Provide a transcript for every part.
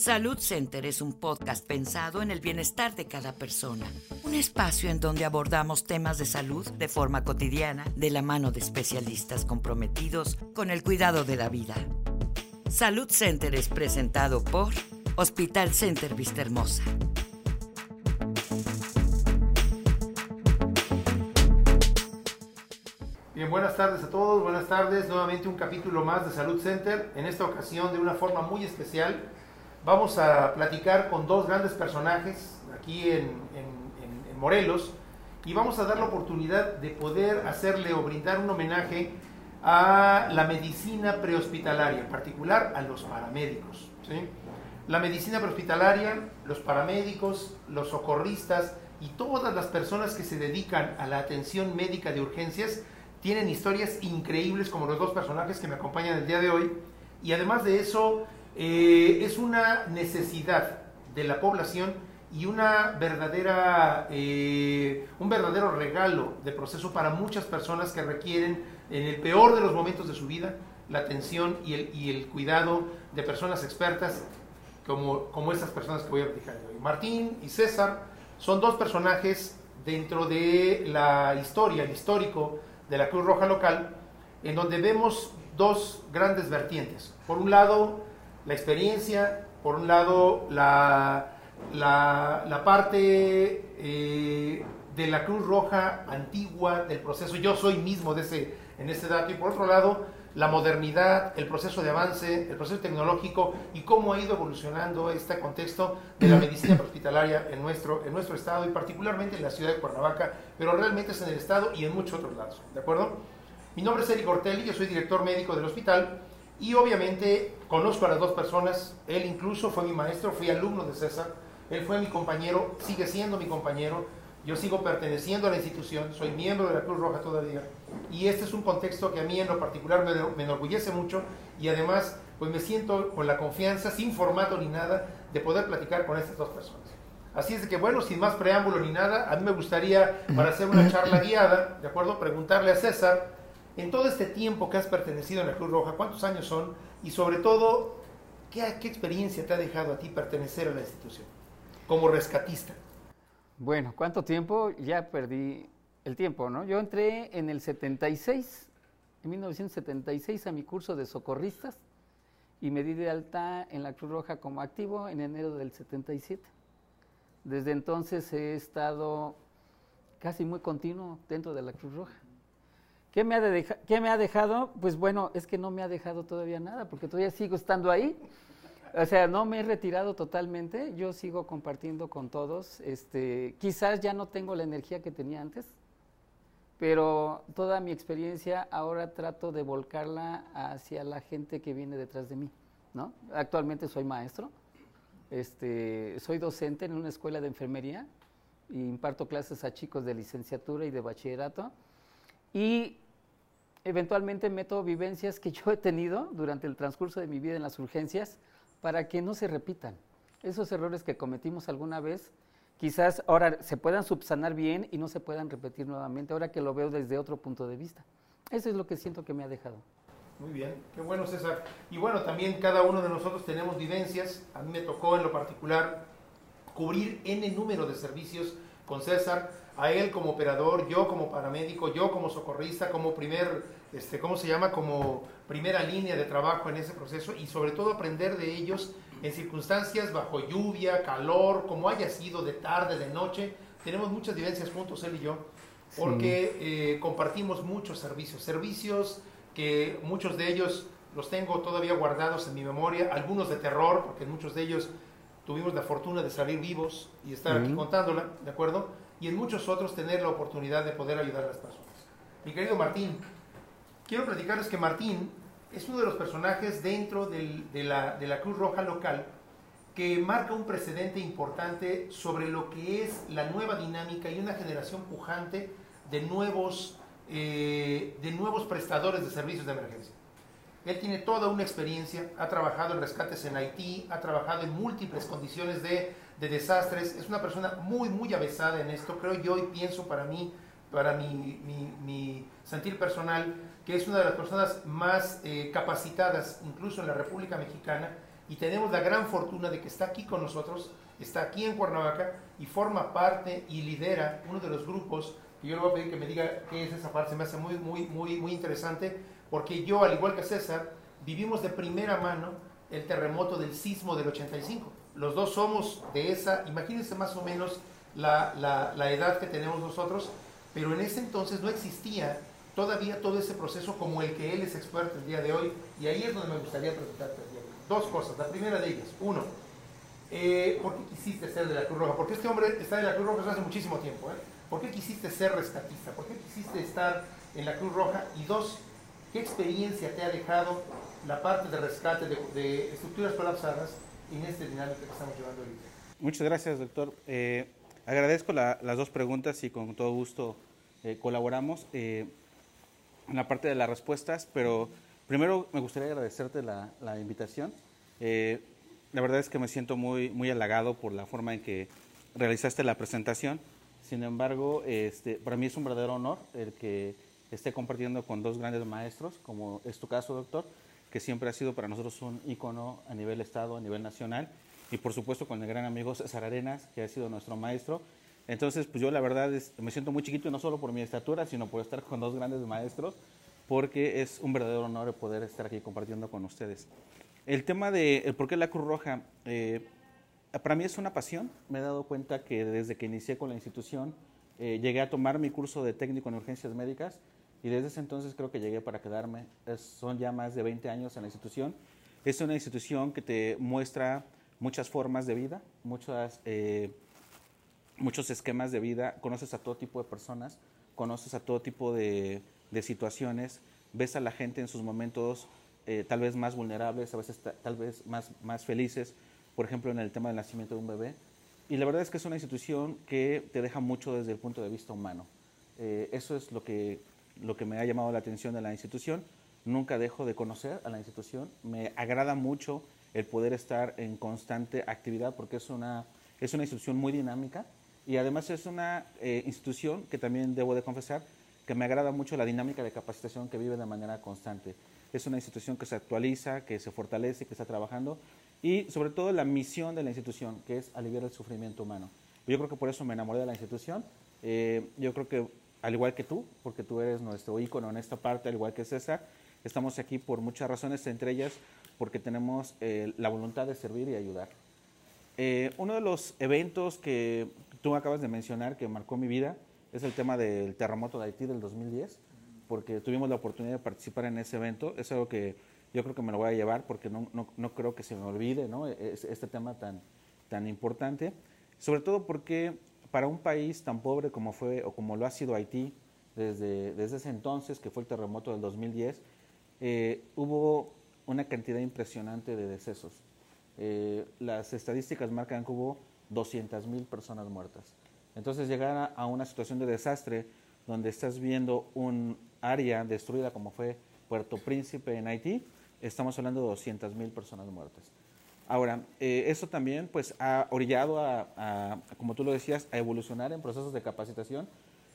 Salud Center es un podcast pensado en el bienestar de cada persona. Un espacio en donde abordamos temas de salud de forma cotidiana, de la mano de especialistas comprometidos con el cuidado de la vida. Salud Center es presentado por Hospital Center Vista Hermosa. Bien, buenas tardes a todos, buenas tardes. Nuevamente un capítulo más de Salud Center, en esta ocasión de una forma muy especial Vamos a platicar con dos grandes personajes aquí en, Morelos y vamos a dar la oportunidad de poder hacerle o brindar un homenaje a la medicina prehospitalaria, en particular a los paramédicos. La medicina prehospitalaria, los paramédicos, los socorristas y todas las personas que se dedican a la atención médica de urgencias tienen historias increíbles como los dos personajes que me acompañan el día de hoy. Y además de eso, eh, es una necesidad de la población y una verdadera, eh, un verdadero regalo de proceso para muchas personas que requieren en el peor de los momentos de su vida la atención y el, y el cuidado de personas expertas como, como estas personas que voy a platicar hoy. Martín y César son dos personajes dentro de la historia, el histórico de la Cruz Roja local, en donde vemos dos grandes vertientes. Por un lado, la experiencia, por un lado la, la, parte eh, de la Cruz Roja antigua del proceso, yo soy mismo de ese, en ese dato, y por otro lado la modernidad, el proceso de avance, el proceso tecnológico y cómo ha ido evolucionando este contexto de la medicina hospitalaria en nuestro, en nuestro estado y particularmente en la ciudad de Cuernavaca, pero realmente es en el estado y en muchos otros lados, ¿de acuerdo? Mi nombre es Eric Ortelli, yo soy director médico del hospital y obviamente conozco a las dos personas, él incluso fue mi maestro, fui alumno de César, él fue mi compañero, sigue siendo mi compañero, yo sigo perteneciendo a la institución, soy miembro de la Cruz Roja todavía, y este es un contexto que a mí en lo particular me, enorgullece mucho y además pues me siento con la confianza, sin formato ni nada, de poder platicar con estas dos personas. Así es de que bueno, sin más preámbulo ni nada, a mí me gustaría, para hacer una charla guiada, ¿de acuerdo? Preguntarle a César, en todo este tiempo que has pertenecido a la Cruz Roja, ¿cuántos años son? Y sobre todo, ¿qué, experiencia te ha dejado a ti pertenecer a la institución como rescatista? Bueno, ¿cuánto tiempo? Ya perdí el tiempo, ¿no? Yo entré en el 76, en 1976 a mi curso de socorristas y me di de alta en la Cruz Roja como activo en enero del 77. Desde entonces he estado casi muy continuo dentro de la Cruz Roja. ¿Qué me, ha ¿Qué me ha dejado? Pues bueno, es que no me ha dejado todavía nada, porque todavía sigo estando ahí. O sea, no me he retirado totalmente, yo sigo compartiendo con todos. Este, quizás ya no tengo la energía que tenía antes, pero toda mi experiencia ahora trato de volcarla hacia la gente que viene detrás de mí. ¿no? Actualmente soy maestro, este, soy docente en una escuela de enfermería y imparto clases a chicos de licenciatura y de bachillerato y eventualmente meto vivencias que yo he tenido durante el transcurso de mi vida en las urgencias para que no se repitan. Esos errores que cometimos alguna vez, quizás ahora se puedan subsanar bien y no se puedan repetir nuevamente, ahora que lo veo desde otro punto de vista. Eso es lo que siento que me ha dejado. Muy bien, qué bueno César. Y bueno, también cada uno de nosotros tenemos vivencias. A mí me tocó en lo particular cubrir N número de servicios con César a él como operador, yo como paramédico, yo como socorrista, como primer, este, ¿cómo se llama? Como primera línea de trabajo en ese proceso y sobre todo aprender de ellos en circunstancias bajo lluvia, calor, como haya sido, de tarde, de noche. Tenemos muchas vivencias juntos, él y yo, porque eh, compartimos muchos servicios, servicios que muchos de ellos los tengo todavía guardados en mi memoria, algunos de terror, porque muchos de ellos tuvimos la fortuna de salir vivos y estar aquí contándola, ¿de acuerdo? Y en muchos otros tener la oportunidad de poder ayudar a las personas. Mi querido Martín, quiero platicarles que Martín es uno de los personajes dentro de, la, de, la, Cruz Roja local que marca un precedente importante sobre lo que es la nueva dinámica y una generación pujante de nuevos, eh, de nuevos prestadores de servicios de emergencia. Él tiene toda una experiencia, ha trabajado en rescates en Haití, ha trabajado en múltiples condiciones de de desastres, es una persona muy, muy avesada en esto, creo yo y pienso para mí, para mi, mi, sentir personal, que es una de las personas más eh, capacitadas, incluso en la República Mexicana, y tenemos la gran fortuna de que está aquí con nosotros, está aquí en Cuernavaca y forma parte y lidera uno de los grupos y yo le voy a pedir que me diga qué es esa parte, se me hace muy, muy, muy, muy interesante, porque yo, al igual que César, vivimos de primera mano el terremoto del sismo del 85. Los dos somos de esa, imagínense más o menos la, la, edad que tenemos nosotros, pero en ese entonces no existía todavía todo ese proceso como el que él es experto el día de hoy, y ahí es donde me gustaría hoy. Dos cosas, la primera de ellas, uno, eh, ¿por qué quisiste ser de la Cruz Roja? Porque este hombre está de la Cruz Roja hace muchísimo tiempo, ¿eh? ¿Por qué quisiste ser rescatista? ¿Por qué quisiste estar en la Cruz Roja? Y dos, ¿qué experiencia te ha dejado la parte de rescate de, estructuras colapsadas en esta estamos llevando ahorita? Muchas gracias, doctor. Eh, agradezco las dos preguntas y con todo gusto eh, colaboramos eh, en la parte de las respuestas, pero primero me gustaría agradecerte la, la invitación. la verdad es que me siento muy, muy halagado por la forma en que realizaste la presentación. Sin embargo, este, para mí es un verdadero honor el que esté compartiendo con dos grandes maestros, como es tu caso, doctor, que siempre ha sido para nosotros un ícono a nivel Estado, a nivel nacional, y por supuesto con el gran amigo César Arenas, que ha sido nuestro maestro. Entonces, pues yo la verdad me siento muy chiquito, y no solo por mi estatura, sino por estar con dos grandes maestros, porque es un verdadero honor poder estar aquí compartiendo con ustedes. El tema de por qué la Cruz Roja, eh, para mí es una pasión. Me he dado cuenta que desde que inicié con la institución, eh, llegué a tomar mi curso de técnico en urgencias médicas y desde ese entonces creo que llegué para quedarme. son ya más de 20 años en la institución. Es una institución que te muestra muchas formas de vida, muchas, eh, muchos esquemas de vida. Conoces a todo tipo de personas, conoces a todo tipo de, situaciones, ves a la gente en sus momentos eh, tal vez más vulnerables, a veces tal vez más, más felices por ejemplo, en el tema del nacimiento de un bebé. Y la verdad es que es una institución que te deja mucho desde el punto de vista humano. Eh, eso es lo que, lo que me ha llamado la atención de la institución. Nunca dejo de conocer a la institución. Me agrada mucho el poder estar en constante actividad porque es una, es una institución muy dinámica y además es una eh, institución que también debo de confesar que me agrada mucho la dinámica de capacitación que vive de manera constante. Es una institución que se actualiza, que se fortalece, que está trabajando y sobre todo la misión de la institución, que es aliviar el sufrimiento humano. Yo creo que por eso me enamoré de la institución. Eh, yo creo que, al igual que tú, porque tú eres nuestro ícono en esta parte, al igual que César, estamos aquí por muchas razones, entre ellas porque tenemos eh, la voluntad de servir y ayudar. Eh, uno de los eventos que tú acabas de mencionar que marcó mi vida es el tema del terremoto de Haití del 2010, porque tuvimos la oportunidad de participar en ese evento. Es algo que yo creo que me lo voy a llevar porque no, no, no creo que se me olvide ¿no? este tema tan, tan importante, sobre todo porque para un país tan pobre como fue o como lo ha sido Haití desde, desde ese entonces, que fue el terremoto del 2010, eh, hubo una cantidad impresionante de decesos. Eh, las estadísticas marcan que hubo 200 mil personas muertas. Entonces llegar a, a, una situación de desastre donde estás viendo un área destruida como fue Puerto Príncipe en Haití, estamos hablando de 200 mil personas muertas. Ahora, eh, eso también pues, ha orillado a, como tú lo decías, a evolucionar en procesos de capacitación.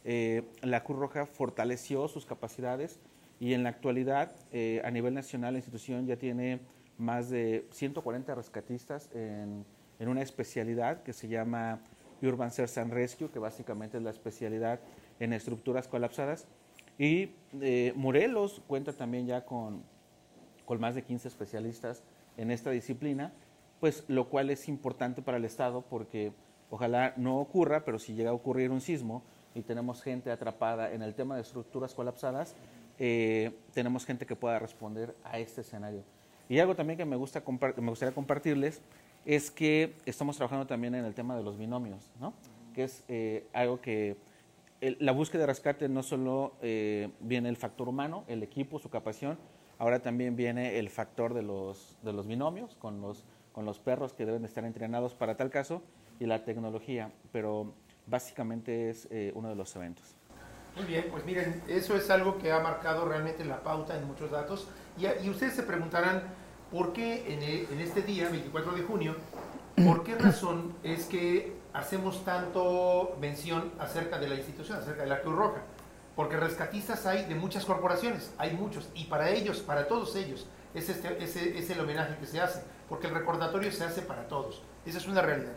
Eh, la Cruz Roja fortaleció sus capacidades y en la actualidad, eh, a nivel nacional, la institución ya tiene más de 140 rescatistas en, en una especialidad que se llama Urban Search and Rescue, que básicamente es la especialidad en estructuras colapsadas. Y Morelos cuenta también ya con con más de 15 especialistas en esta disciplina, pues lo cual es importante para el Estado porque ojalá no ocurra, pero si llega a ocurrir un sismo y tenemos gente atrapada en el tema de estructuras colapsadas, eh, tenemos gente que pueda responder a este escenario. Y algo también que me, gusta me gustaría compartirles es que estamos trabajando también en el tema de los binomios, ¿no? que es eh, algo que la búsqueda de rescate no solo eh, viene el factor humano, el equipo, su capacidad, Ahora también viene el factor de los, de los binomios con los, con los perros que deben estar entrenados para tal caso y la tecnología, pero básicamente es eh, uno de los eventos. Muy bien, pues miren, eso es algo que ha marcado realmente la pauta en muchos datos y, y ustedes se preguntarán por qué en, e, en este día, 24 de junio, por qué razón es que hacemos tanto mención acerca de la institución, acerca de la Cruz Roja. Porque rescatistas hay de muchas corporaciones, hay muchos, y para ellos, para todos ellos, es, este, ese, es el homenaje que se hace, porque el recordatorio se hace para todos. Esa es una realidad.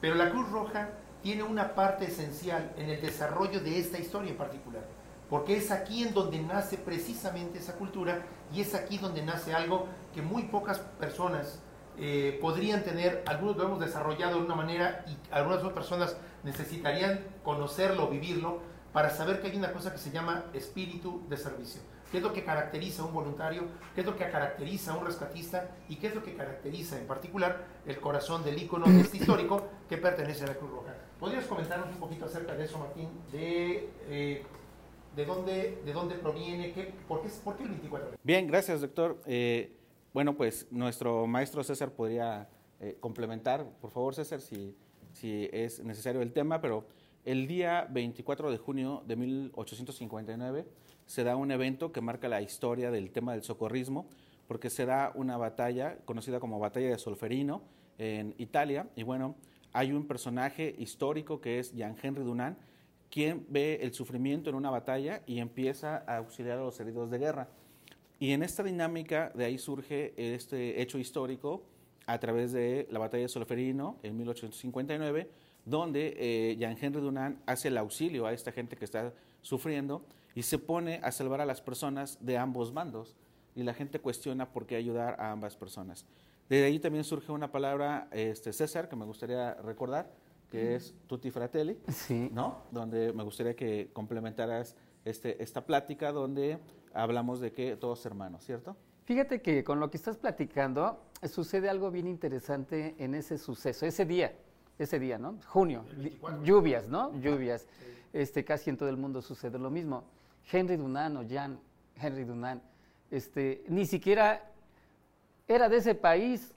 Pero la Cruz Roja tiene una parte esencial en el desarrollo de esta historia en particular, porque es aquí en donde nace precisamente esa cultura y es aquí donde nace algo que muy pocas personas eh, podrían tener, algunos lo hemos desarrollado de una manera y algunas otras personas necesitarían conocerlo, vivirlo, para saber que hay una cosa que se llama espíritu de servicio. ¿Qué es lo que caracteriza a un voluntario? ¿Qué es lo que caracteriza a un rescatista? ¿Y qué es lo que caracteriza en particular el corazón del ícono este histórico que pertenece a la Cruz Roja? ¿Podrías comentarnos un poquito acerca de eso, Martín? De, eh, de, dónde, ¿De dónde proviene? Qué, por, qué, ¿Por qué el 24? Bien, gracias, doctor. Eh, bueno, pues nuestro maestro César podría eh, complementar, por favor, César, si, si es necesario el tema, pero el día 24 de junio de 1859 se da un evento que marca la historia del tema del socorrismo, porque se da una batalla conocida como Batalla de Solferino en Italia, y bueno, hay un personaje histórico que es Jean-Henry Dunant, quien ve el sufrimiento en una batalla y empieza a auxiliar a los heridos de guerra. Y en esta dinámica de ahí surge este hecho histórico a través de la batalla de Solferino en 1859, donde eh, Jean-Henry Dunant hace el auxilio a esta gente que está sufriendo y se pone a salvar a las personas de ambos bandos. Y la gente cuestiona por qué ayudar a ambas personas. De ahí también surge una palabra, este, César, que me gustaría recordar, que es tutti fratelli, sí. ¿no? Donde me gustaría que complementaras este, esta plática donde hablamos de que todos hermanos, ¿cierto? Fíjate que con lo que estás platicando sucede algo bien interesante en ese suceso, ese día, ese día, ¿no? Junio, lluvias, ¿no? Lluvias. Este, casi en todo el mundo sucede lo mismo. Henry Dunant o Jean Henry Dunant, este, ni siquiera era de ese país,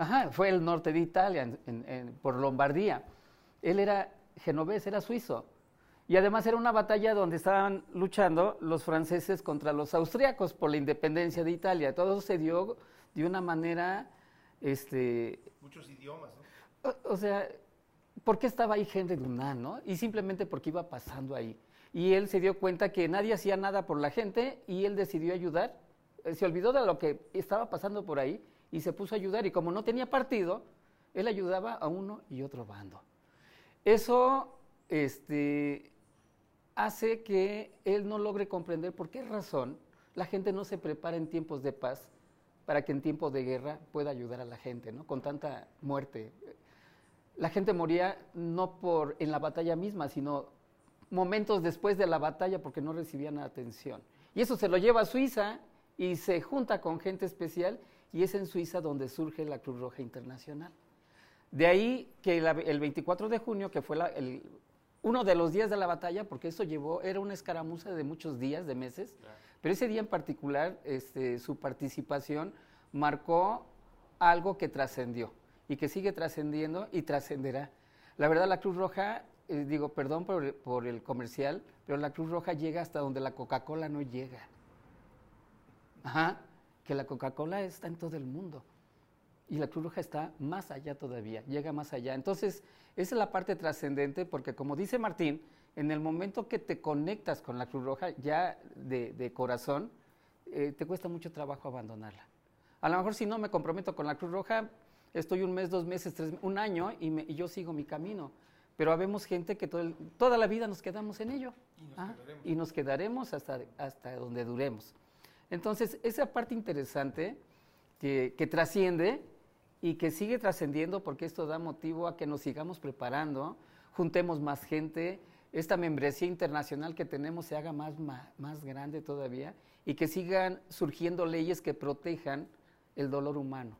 Ajá, fue el norte de Italia, por Lombardía. Él era genovés, era suizo. Y además era una batalla donde estaban luchando los franceses contra los austriacos por la independencia de Italia. Todo se dio de una manera... Este, Muchos idiomas, ¿no? O, sea, ¿por qué estaba ahí Henry Dunant, no? Y simplemente porque iba pasando ahí. Y él se dio cuenta que nadie hacía nada por la gente y él decidió ayudar. Eh, se olvidó de lo que estaba pasando por ahí y se puso a ayudar. Y como no tenía partido, él ayudaba a uno y otro bando. Eso este, hace que él no logre comprender por qué razón la gente no se prepara en tiempos de paz para que en tiempos de guerra pueda ayudar a la gente, ¿no? Con tanta muerte. La gente moría no por en la batalla misma, sino momentos después de la batalla porque no recibían atención. Y eso se lo lleva a Suiza y se junta con gente especial y es en Suiza donde surge la Cruz Roja Internacional. De ahí que el 24 de junio, que fue el, uno de los días de la batalla, porque eso llevó, era una escaramuza de muchos días, de meses, pero ese día en particular, este, su participación marcó algo que trascendió y que sigue trascendiendo y trascenderá. La verdad, la Cruz Roja, eh, digo, perdón por, por el comercial, pero la Cruz Roja llega hasta donde la Coca-Cola no llega. Ajá, que la Coca-Cola está en todo el mundo y la Cruz Roja está más allá todavía, llega más allá. Entonces, esa es la parte trascendente porque como dice Martín, en el momento que te conectas con la Cruz Roja ya de, corazón, eh, te cuesta mucho trabajo abandonarla. A lo mejor si no me comprometo con la Cruz Roja, estoy un mes, dos meses, tres, un año y, yo sigo mi camino. Pero habemos gente que toda la vida nos quedamos en ello. Y nos, quedaremos hasta, hasta donde duremos. Entonces, esa parte interesante que, que trasciende y que sigue trascendiendo porque esto da motivo a que nos sigamos preparando, juntemos más gente, esta membresía internacional que tenemos se haga más, más, grande todavía y que sigan surgiendo leyes que protejan el dolor humano.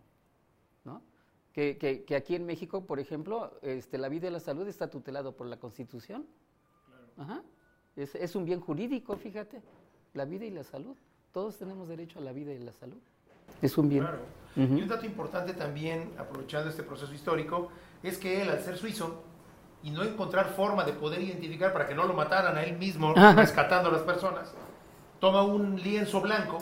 ¿No? Que, que, aquí en México, por ejemplo, este, la vida y la salud está tutelado por la Constitución. Ajá. Es, es un bien jurídico, fíjate, la vida y la salud. Todos tenemos derecho a la vida y la salud. Es un bien. Claro. Y un dato importante también, aprovechando este proceso histórico, es que él, al ser suizo, y no encontrar forma de poder identificar para que no lo mataran a él mismo, rescatando a las personas, toma un lienzo blanco,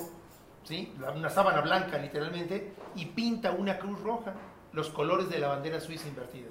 ¿sí? una sábana blanca literalmente, y pinta una cruz roja, los colores de la bandera suiza invertida.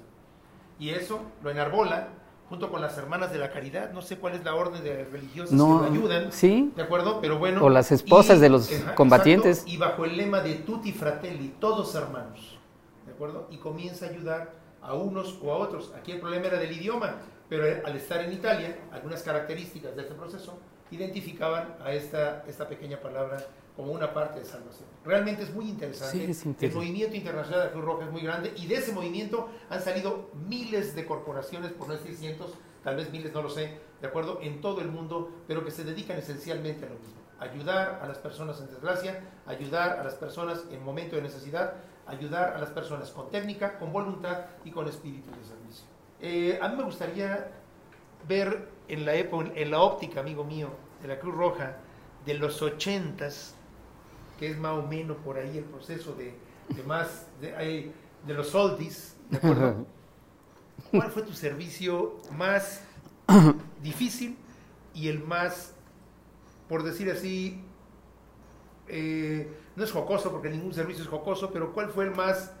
Y eso lo enarbola junto con las hermanas de la caridad, no sé cuál es la orden de religiosas No, que lo ayudan, sí. ¿de acuerdo? Pero bueno. O las esposas de los ajá, combatientes. exacto, y bajo el lema de tutti fratelli, todos hermanos, ¿de acuerdo? Y comienza a ayudar a unos o a otros. Aquí el problema era del idioma, pero al estar en Italia, algunas características de este proceso identificaban a esta, esta pequeña palabra como una parte de salvación. Realmente es muy interesante. Sí, es el interesante. movimiento internacional de la Cruz Roja es muy grande y de ese movimiento han salido miles de corporaciones, por no decir cientos, tal vez miles, no lo sé, de acuerdo, en todo el mundo, pero que se dedican esencialmente a lo mismo. Ayudar a las personas en desgracia, ayudar a las personas en momento de necesidad, ayudar a las personas con técnica, con voluntad y con espíritu de servicio. Eh, a mí me gustaría ver en la, época, en la óptica, amigo mío, de la Cruz Roja, de los ochentas, que es más o menos por ahí el proceso de, de más, de, los oldies, ¿de acuerdo? ¿Cuál fue tu servicio más difícil y el más, por decir así, eh, no es jocoso porque ningún servicio es jocoso, pero cuál fue el más,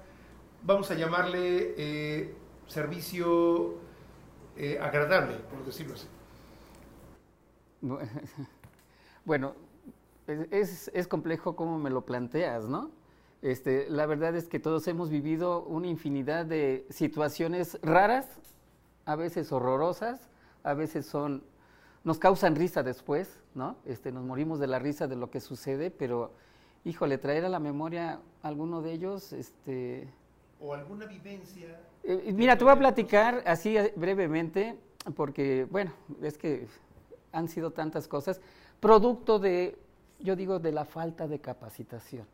vamos a llamarle eh, servicio eh, agradable, por decirlo así? Bueno, es, es complejo como me lo planteas, ¿no? Este, la verdad es que todos hemos vivido una infinidad de situaciones raras, a veces horrorosas, a veces son, nos causan risa después, ¿no? Este, nos morimos de la risa de lo que sucede, pero, híjole, traer a la memoria alguno de ellos, este, ¿O alguna vivencia? eh, mira, te voy a platicar así brevemente, porque, bueno, es que han sido tantas cosas, producto de, yo digo, de la falta de capacitación.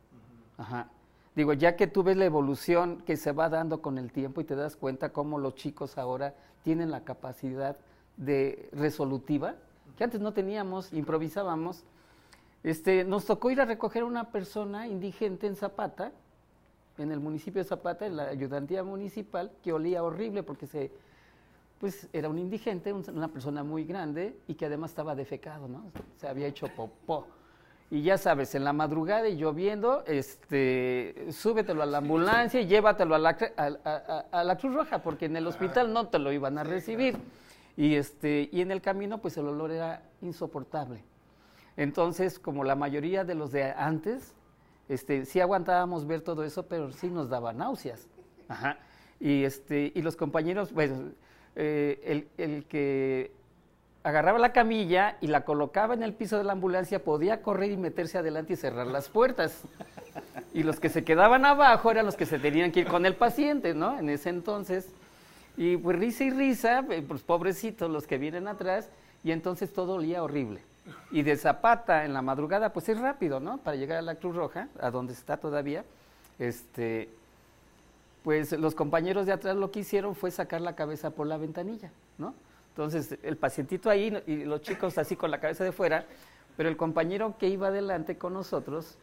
Ajá. Digo, ya que tú ves la evolución que se va dando con el tiempo y te das cuenta cómo los chicos ahora tienen la capacidad de resolutiva, que antes no teníamos, improvisábamos. Este, nos tocó ir a recoger a una persona indigente en Zapata, en el municipio de Zapata, en la ayudantía municipal, que olía horrible porque se, pues era un indigente, un- una persona muy grande y que además estaba defecado, ¿no? Se había hecho popó. Y ya sabes, en la madrugada y lloviendo, este, súbetelo a la ambulancia y llévatelo a la, a la Cruz Roja, porque en el hospital no te lo iban a recibir. Y, este, y en el camino, pues el olor era insoportable. Entonces, como la mayoría de los de antes, este, sí aguantábamos ver todo eso, pero sí nos daba náuseas. Ajá. Y, este, y los compañeros, bueno, eh, el, el que agarraba la camilla y la colocaba en el piso de la ambulancia podía correr y meterse adelante y cerrar las puertas. Y los que se quedaban abajo eran los que se tenían que ir con el paciente, ¿no? En ese entonces. Y pues risa y risa, eh, pues pobrecitos los que vienen atrás, y entonces todo olía horrible. Y de Zapata en la madrugada, pues es rápido, ¿no? Para llegar a la Cruz Roja, a donde está todavía, este, pues los compañeros de atrás lo que hicieron fue sacar la cabeza por la ventanilla, ¿no? Entonces el pacientito ahí y los chicos así con la cabeza de fuera, pero el compañero que iba adelante con nosotros,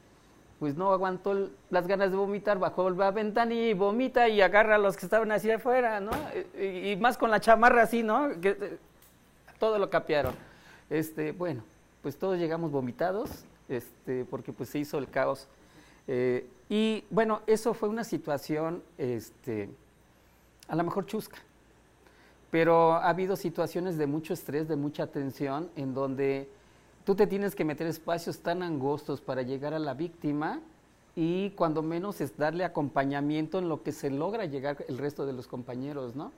pues no aguantó las ganas de vomitar, bajó la ventanilla y vomita y agarra a los que estaban hacia afuera, ¿no? Y, más con la chamarra así, ¿no? Eh, todo lo capearon. Este, bueno, pues todos llegamos vomitados, este, porque pues se hizo el caos. Eh, y bueno, eso fue una situación, este, a lo mejor chusca, pero ha habido situaciones de mucho estrés, de mucha tensión, en donde tú te tienes que meter espacios tan angostos para llegar a la víctima y cuando menos es darle acompañamiento en lo que se logra llegar el resto de los compañeros, ¿no?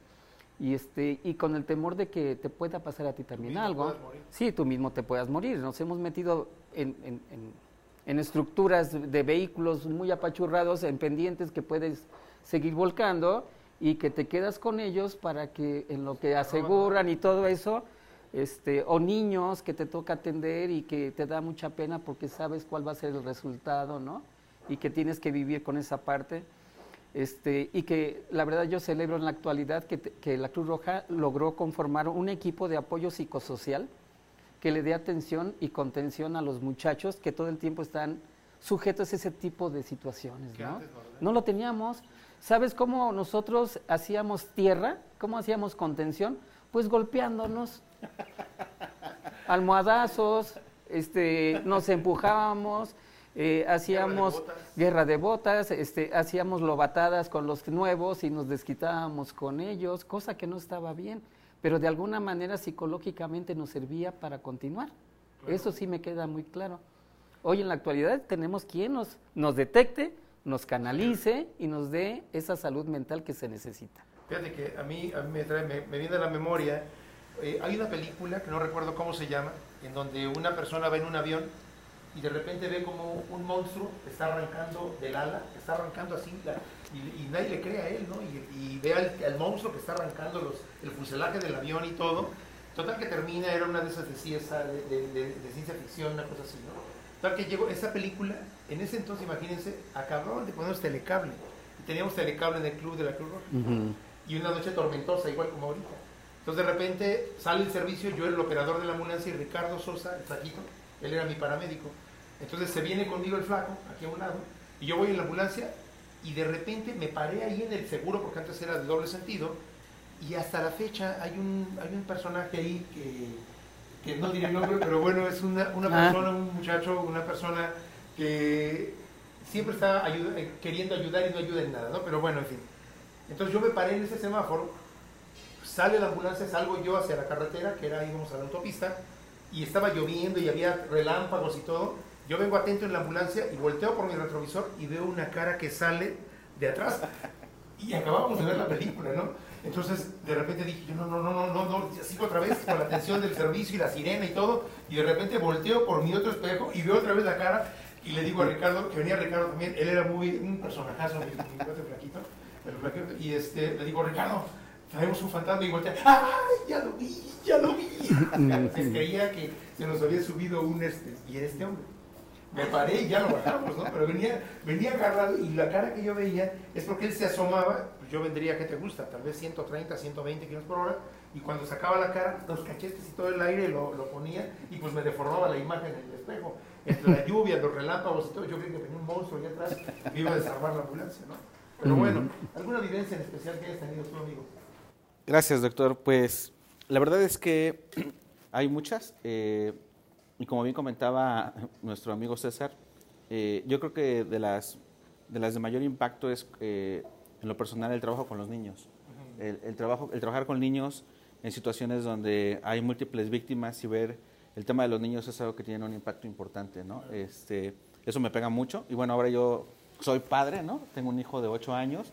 Y, este, y con el temor de que te pueda pasar a ti también algo. morir. Sí, tú mismo te puedas morir. Nos hemos metido en, en- en- en estructuras de vehículos muy apachurrados, en pendientes que puedes seguir volcando y que te quedas con ellos para que en lo que aseguran y todo eso, este, o niños que te toca atender y que te da mucha pena porque sabes cuál va a ser el resultado, ¿no? Y que tienes que vivir con esa parte. Este, y que la verdad yo celebro en la actualidad que, te- que la Cruz Roja logró conformar un equipo de apoyo psicosocial que le dé atención y contención a los muchachos que todo el tiempo están sujetos a ese tipo de situaciones, ¿no? No lo teníamos. ¿Sabes cómo nosotros hacíamos tierra? ¿Cómo hacíamos contención? Pues golpeándonos. Almohadazos, este, nos empujábamos, eh, hacíamos botas. guerra de botas, este, hacíamos lobatadas con los nuevos y nos desquitábamos con ellos, cosa que no estaba bien. pero de alguna manera psicológicamente nos servía para continuar. Eso sí me queda muy claro. Hoy en la actualidad tenemos quien nos, nos detecte, nos canalice y nos dé esa salud mental que se necesita. Fíjate que a mí, a mí me, trae, me, me viene a la memoria, eh, hay una película que no recuerdo cómo se llama, en donde una persona va en un avión y de repente ve como un monstruo está arrancando del ala, está arrancando así, la, y, y, nadie le cree a él, ¿no? Y, y ve al, al, monstruo que está arrancando los, el fuselaje del avión y todo. Total que termina, era una de esas de, de, de, de ciencia ficción, una cosa así, ¿no? Total que llegó esa película, en ese entonces, imagínense, acababan de ponernos telecable. Teníamos telecable en el club de la Cruz Roja. Uh -huh. Y una noche tormentosa, igual como ahorita. Entonces de repente sale el servicio, yo era el operador de la ambulancia y Ricardo Sosa, el flaquito, él era mi paramédico. Entonces se viene conmigo el flaco, aquí a un lado, y yo voy en la ambulancia y de repente me paré ahí en el seguro, porque antes era de doble sentido, y hasta la fecha hay un, hay un personaje ahí que, que no diré el nombre, pero bueno, es una, una persona, un muchacho, una persona que siempre está ayuda, queriendo ayudar y no ayuda en nada, ¿no? Pero bueno, en fin. Entonces yo me paré en ese semáforo, sale la ambulancia, salgo yo hacia la carretera, que era íbamos a la autopista, y estaba lloviendo y había relámpagos y todo. Yo vengo atento en la ambulancia y volteo por mi retrovisor y veo una cara que sale de atrás. Y acabamos de ver la película, ¿no? Entonces, de repente dije, yo no, no, no, no, no, no, sigo otra vez con la atención del servicio y la sirena y todo, y de repente volteo por mi otro espejo y veo otra vez la cara y le digo a Ricardo, que venía Ricardo también, él era muy, un personajazo, mi, mi flaquito, el flaquito, y este, le digo, Ricardo, traemos un fantasma y voltea, ¡ay, ya lo vi, ya lo vi! se creía que se nos había subido un este, y era este hombre. Me paré y ya lo bajamos, ¿no? Pero venía, venía agarrado y la cara que yo veía es porque él se asomaba, pues yo vendría, ¿qué te gusta? Tal vez 130, 120 kilómetros por hora, y cuando sacaba la cara, los cachetes y todo el aire lo, lo ponía y pues me deformaba la imagen en el espejo. Entre la lluvia, los relámpagos y todo, yo creí que tenía un monstruo allá atrás que iba a desarmar la ambulancia, ¿no? Pero bueno, ¿alguna vivencia en especial que hayas tenido tú, amigo? Gracias, doctor. Pues la verdad es que hay muchas. Eh, y como bien comentaba nuestro amigo César, eh, yo creo que de las, de las de mayor impacto es eh, en lo personal el trabajo con los niños. El, el, trabajo, el trabajar con niños en situaciones donde hay múltiples víctimas y ver el tema de los niños es algo que tiene un impacto importante, ¿no? Este, eso me pega mucho. Y bueno, ahora yo soy padre, ¿no? Tengo un hijo de 8 años.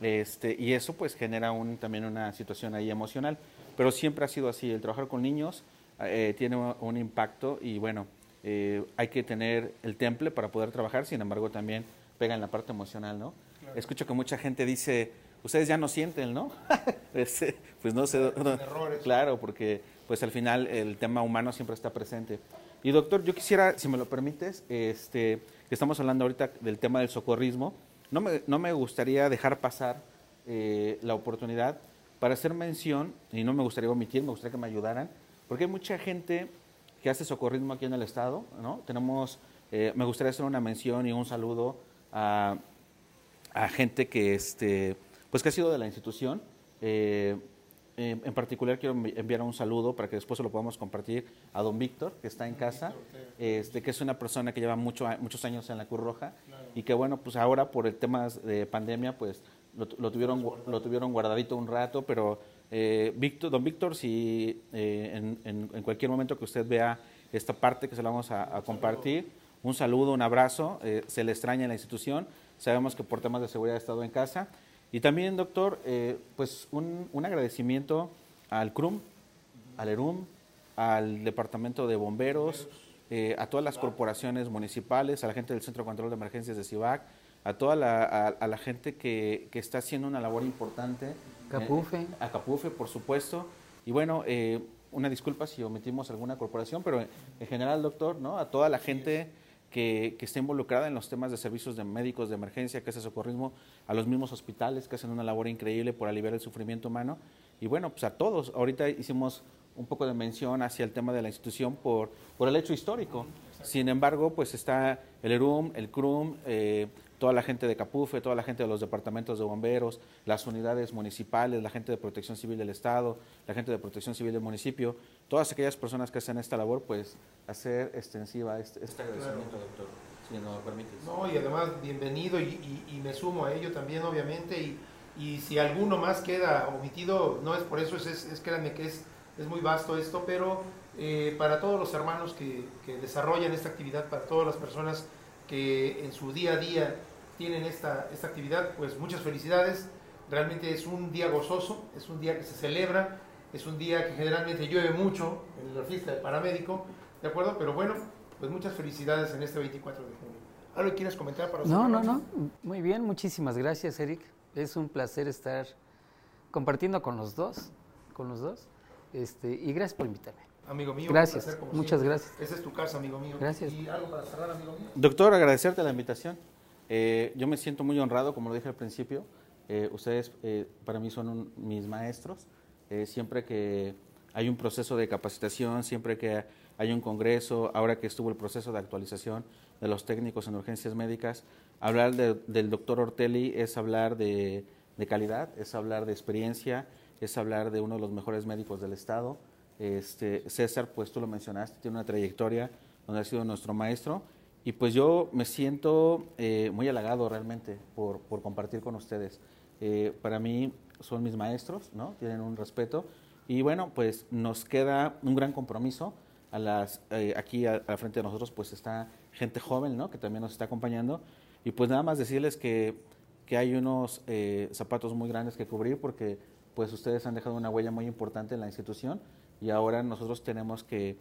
Este, y eso pues genera un, también una situación ahí emocional. Pero siempre ha sido así, el trabajar con niños eh, tiene un, un, impacto y bueno, eh, hay que tener el temple para poder trabajar, sin embargo también pega en la parte emocional, ¿no? Claro. Escucho que mucha gente dice, ustedes ya no sienten, ¿no? pues, pues, no sé, no, claro, porque pues al final el tema humano siempre está presente. Y doctor, yo quisiera, si me lo permites, este, que estamos hablando ahorita del tema del socorrismo, no me, no me gustaría dejar pasar eh, la oportunidad para hacer mención, y no me gustaría omitir, me gustaría que me ayudaran, porque hay mucha gente que hace socorrismo aquí en el Estado, ¿no? Tenemos, eh, me gustaría hacer una mención y un saludo a, a gente que, este, pues que ha sido de la institución. Eh, en particular quiero enviar un saludo para que después se lo podamos compartir a don Víctor, que está en casa, este, que es una persona que lleva mucho, muchos años en la Cruz Roja y que bueno, pues ahora por el tema de pandemia, pues lo, lo tuvieron, lo tuvieron guardadito un rato, pero eh, Víctor, don Víctor, si eh, en, en, en, cualquier momento que usted vea esta parte que se la vamos a, a compartir, un saludo, un abrazo, eh, se le extraña en la institución, sabemos que por temas de seguridad ha estado en casa. Y también, doctor, eh, pues un, un, agradecimiento al CRUM, al ERUM, al Departamento de Bomberos, eh, a todas las corporaciones municipales, a la gente del Centro de Control de Emergencias de CIVAC, a toda la, a, a la gente que, que, está haciendo una labor importante. Capufe. Eh, a Capufe, por supuesto. Y bueno, eh, una disculpa si omitimos alguna corporación, pero en general, doctor, ¿no? A toda la gente que, que está involucrada en los temas de servicios de médicos de emergencia, que hace socorrismo, a los mismos hospitales que hacen una labor increíble por aliviar el sufrimiento humano. Y bueno, pues a todos. Ahorita hicimos un poco de mención hacia el tema de la institución por, por el hecho histórico. Sin embargo, pues está el ERUM, el CRUM, eh, toda la gente de Capufe, toda la gente de los departamentos de bomberos, las unidades municipales, la gente de protección civil del Estado, la gente de protección civil del municipio, todas aquellas personas que hacen esta labor, pues hacer extensiva este, este agradecimiento, claro. doctor, si nos lo permites. No, y además bienvenido y, y, y, me sumo a ello también, obviamente, y, y si alguno más queda omitido, no es por eso, es, es, créanme que es, es muy vasto esto, pero eh, para todos los hermanos que, que, desarrollan esta actividad, para todas las personas que en su día a día tienen esta, esta actividad, pues muchas felicidades. Realmente es un día gozoso, es un día que se celebra, es un día que generalmente llueve mucho en la fiesta del paramédico, ¿de acuerdo? Pero bueno, pues muchas felicidades en este 24 de junio. ¿Algo quieres comentar para No, no, no. Muy bien, muchísimas gracias, Eric. Es un placer estar compartiendo con los dos, con los dos. Este, y gracias por invitarme. Amigo mío, gracias. muchas gracias. Esa es tu casa, amigo mío. Gracias. ¿Y algo para cerrar, amigo mío? Doctor, agradecerte la invitación. Eh, yo me siento muy honrado, como lo dije al principio. Eh, ustedes eh, para mí son mis maestros. siempre que hay un proceso de capacitación, siempre que hay un congreso, ahora que estuvo el proceso de actualización de los técnicos en urgencias médicas, hablar del doctor Ortelli es hablar de, calidad, es hablar de experiencia, es hablar de uno de los mejores médicos del Estado. Este, César, pues tú lo mencionaste, tiene una trayectoria donde ha sido nuestro maestro y pues yo me siento eh, muy halagado realmente por, compartir con ustedes. Eh, para mí son mis maestros, ¿no? Tienen un respeto y bueno, pues nos queda un gran compromiso. A las, eh, aquí al frente de nosotros pues está gente joven, ¿no? Que también nos está acompañando. Y pues nada más decirles que, que hay unos eh, zapatos muy grandes que cubrir porque pues ustedes han dejado una huella muy importante en la institución y ahora nosotros tenemos que,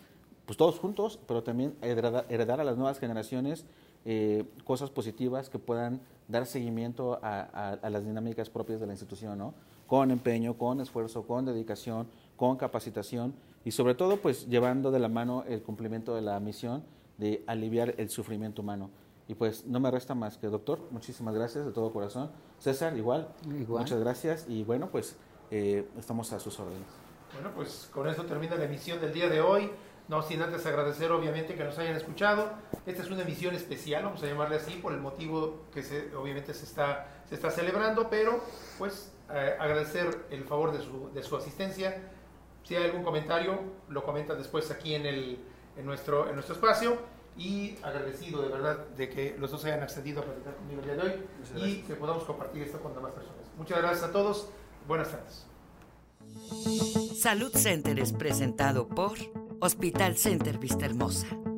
pues todos juntos, pero también heredar, a las nuevas generaciones eh, cosas positivas que puedan dar seguimiento a, a, las dinámicas propias de la institución, ¿no? Con empeño, con esfuerzo, con dedicación, con capacitación y sobre todo pues llevando de la mano el cumplimiento de la misión de aliviar el sufrimiento humano. Y pues no me resta más que, doctor, muchísimas gracias de todo corazón. César, igual, muchas gracias y bueno, pues eh, estamos a sus órdenes. Bueno, pues con esto termina la emisión del día de hoy. No sin antes agradecer obviamente que nos hayan escuchado. Esta es una emisión especial, vamos a llamarle así, por el motivo que se, obviamente se está, se está celebrando, pero pues eh, agradecer el favor de su, de su asistencia. Si hay algún comentario, lo comenta después aquí en el, en nuestro, en nuestro espacio y agradecido de verdad de que los dos hayan accedido a platicar conmigo el día de hoy y que podamos compartir esto con demás personas. Muchas gracias a todos. Buenas tardes. Salud Center es presentado por Hospital Center Vista Hermosa.